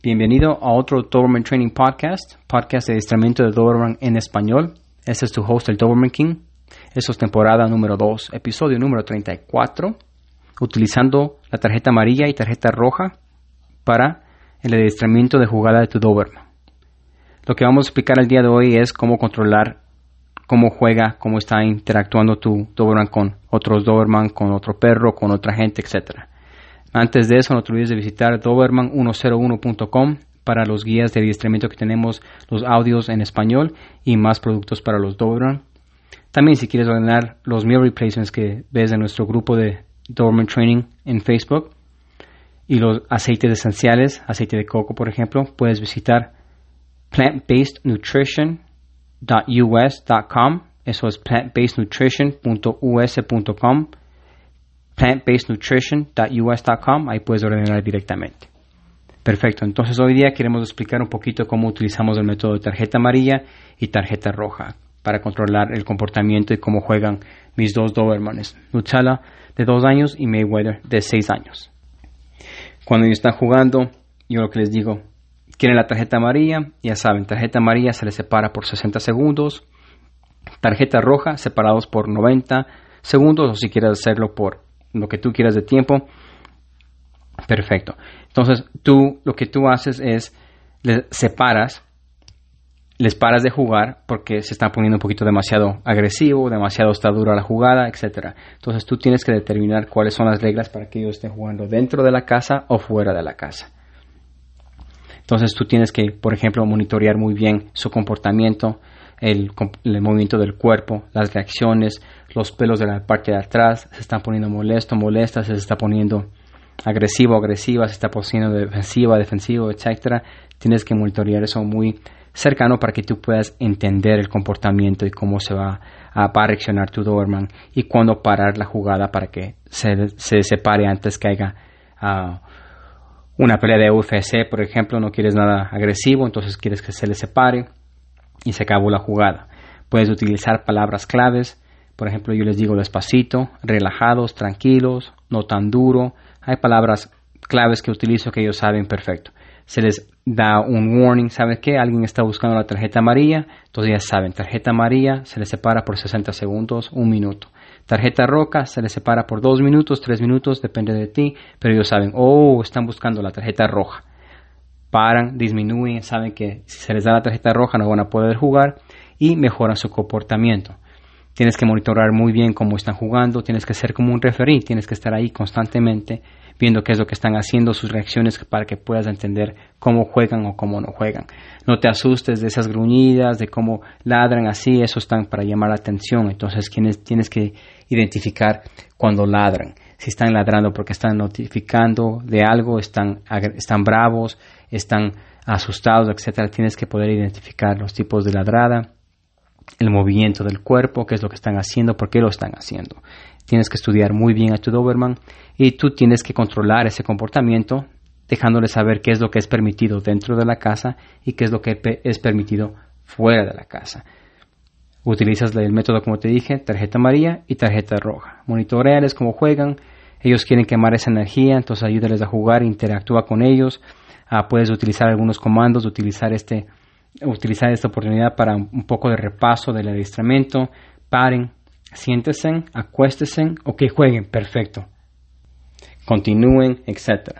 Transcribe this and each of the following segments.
Bienvenido a otro Doberman Training Podcast, podcast de adiestramiento de Doberman en español. Este es tu host, el Doberman King. Esto es temporada número 2, episodio número 34, utilizando la tarjeta amarilla y tarjeta roja para el adiestramiento de jugada de tu Doberman. Lo que vamos a explicar el día de hoy es cómo controlar cómo juega, cómo está interactuando tu Doberman con otros Doberman, con otro perro, con otra gente, etcétera. Antes de eso, no te olvides de visitar doberman101.com para los guías de adiestramiento que tenemos, los audios en español y más productos para los Doberman. También si quieres ordenar los meal replacements que ves en nuestro grupo de Doberman Training en Facebook y los aceites esenciales, aceite de coco por ejemplo, puedes visitar plantbasednutrition.us.com. Eso es plantbasednutrition.us.com plantbasednutrition.us.com, ahí puedes ordenar directamente. Perfecto, entonces hoy día queremos explicar un poquito cómo utilizamos el método de tarjeta amarilla y tarjeta roja para controlar el comportamiento y cómo juegan mis dos Dobermanes, Nutella de dos años y Mayweather de seis años. Cuando ellos están jugando, yo lo que les digo, quieren la tarjeta amarilla, ya saben, tarjeta amarilla se les separa por 60 segundos, tarjeta roja separados por 90 segundos o si quieres hacerlo por lo que tú quieras de tiempo. Perfecto. Entonces, tú lo que tú haces es les separas, les paras de jugar porque se están poniendo un poquito demasiado agresivo, demasiado está dura la jugada, etcétera. Entonces, tú tienes que determinar cuáles son las reglas para que ellos estén jugando dentro de la casa o fuera de la casa. Entonces, tú tienes que, por ejemplo, monitorear muy bien su comportamiento, el, movimiento del cuerpo, las reacciones, los pelos de la parte de atrás se están poniendo molesto, molesta, se está poniendo agresivo, agresiva, se está poniendo defensiva, defensivo, etcétera. Tienes que monitorear eso muy cercano para que tú puedas entender el comportamiento y cómo se va a, reaccionar tu Doberman y cuándo parar la jugada para que se, se separe antes que haya uh, una pelea de UFC, por ejemplo, no quieres nada agresivo, entonces quieres que se le separe y se acabó la jugada. Puedes utilizar palabras claves, por ejemplo, yo les digo despacito, relajados, tranquilos, no tan duro. Hay palabras claves que utilizo que ellos saben perfecto. Se les da un warning, ¿saben qué? Alguien está buscando la tarjeta amarilla, entonces ya saben, tarjeta amarilla se les separa por 60 segundos, un minuto. Tarjeta roca se les separa por dos minutos, tres minutos, depende de ti, pero ellos saben, oh, están buscando la tarjeta roja paran, disminuyen, saben que si se les da la tarjeta roja no van a poder jugar y mejoran su comportamiento. Tienes que monitorar muy bien cómo están jugando, tienes que ser como un referí, tienes que estar ahí constantemente viendo qué es lo que están haciendo, sus reacciones para que puedas entender cómo juegan o cómo no juegan. No te asustes de esas gruñidas, de cómo ladran así, eso están para llamar la atención, entonces tienes que identificar cuando ladran. Si están ladrando porque están notificando de algo, están, están bravos, están asustados, etcétera, tienes que poder identificar los tipos de ladrada, el movimiento del cuerpo, qué es lo que están haciendo, por qué lo están haciendo. Tienes que estudiar muy bien a tu Doberman y tú tienes que controlar ese comportamiento, dejándole saber qué es lo que es permitido dentro de la casa y qué es lo que es permitido fuera de la casa. Utilizas el método, como te dije, tarjeta amarilla y tarjeta roja. Monitoreales cómo juegan. Ellos quieren quemar esa energía, entonces ayúdales a jugar, interactúa con ellos. Ah, puedes utilizar algunos comandos, utilizar, este, utilizar esta oportunidad para un poco de repaso del adiestramiento. Paren, siéntesen, acuéstesen o que jueguen, perfecto. Continúen, etc.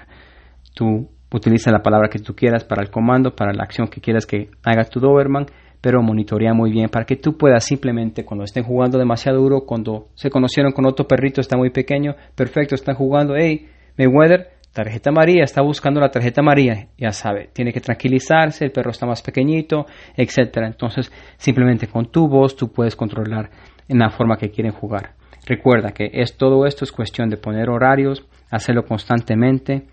Tú utiliza la palabra que tú quieras para el comando, para la acción que quieras que haga tu Doberman, pero monitorea muy bien para que tú puedas simplemente cuando estén jugando demasiado duro, cuando se conocieron con otro perrito, está muy pequeño, perfecto, están jugando, hey, Mayweather, tarjeta amarilla, está buscando la tarjeta amarilla, ya sabe, tiene que tranquilizarse, el perro está más pequeñito, etcétera. Entonces, simplemente con tu voz tú puedes controlar en la forma que quieren jugar. Recuerda que es todo esto es cuestión de poner horarios, hacerlo constantemente.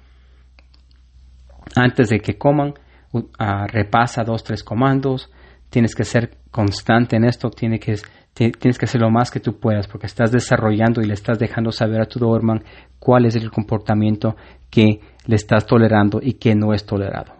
Antes de que coman, uh, repasa dos, tres comandos. Tienes que ser constante en esto, tienes que hacer lo más que tú puedas porque estás desarrollando y le estás dejando saber a tu Doberman cuál es el comportamiento que le estás tolerando y que no es tolerado.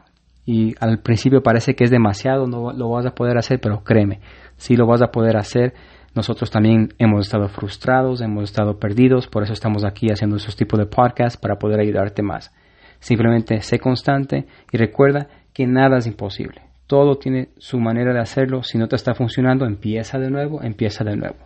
Y al principio parece que es demasiado, no lo vas a poder hacer, pero créeme, si lo vas a poder hacer. Nosotros también hemos estado frustrados, hemos estado perdidos, por eso estamos aquí haciendo esos tipos de podcasts para poder ayudarte más. Simplemente sé constante y recuerda que nada es imposible. Todo tiene su manera de hacerlo. Si no te está funcionando, empieza de nuevo, empieza de nuevo.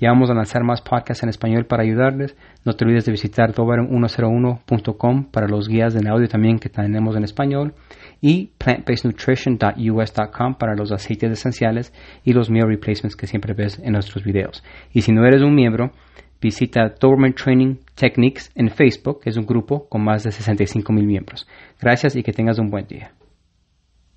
Ya vamos a lanzar más podcasts en español para ayudarles. No te olvides de visitar dober101.com para los guías de audio también que tenemos en español y plantbasednutrition.us.com para los aceites esenciales y los meal replacements que siempre ves en nuestros videos. Y si no eres un miembro, visita Doberman Training Techniques en Facebook, que es un grupo con más de 65 mil miembros. Gracias y que tengas un buen día.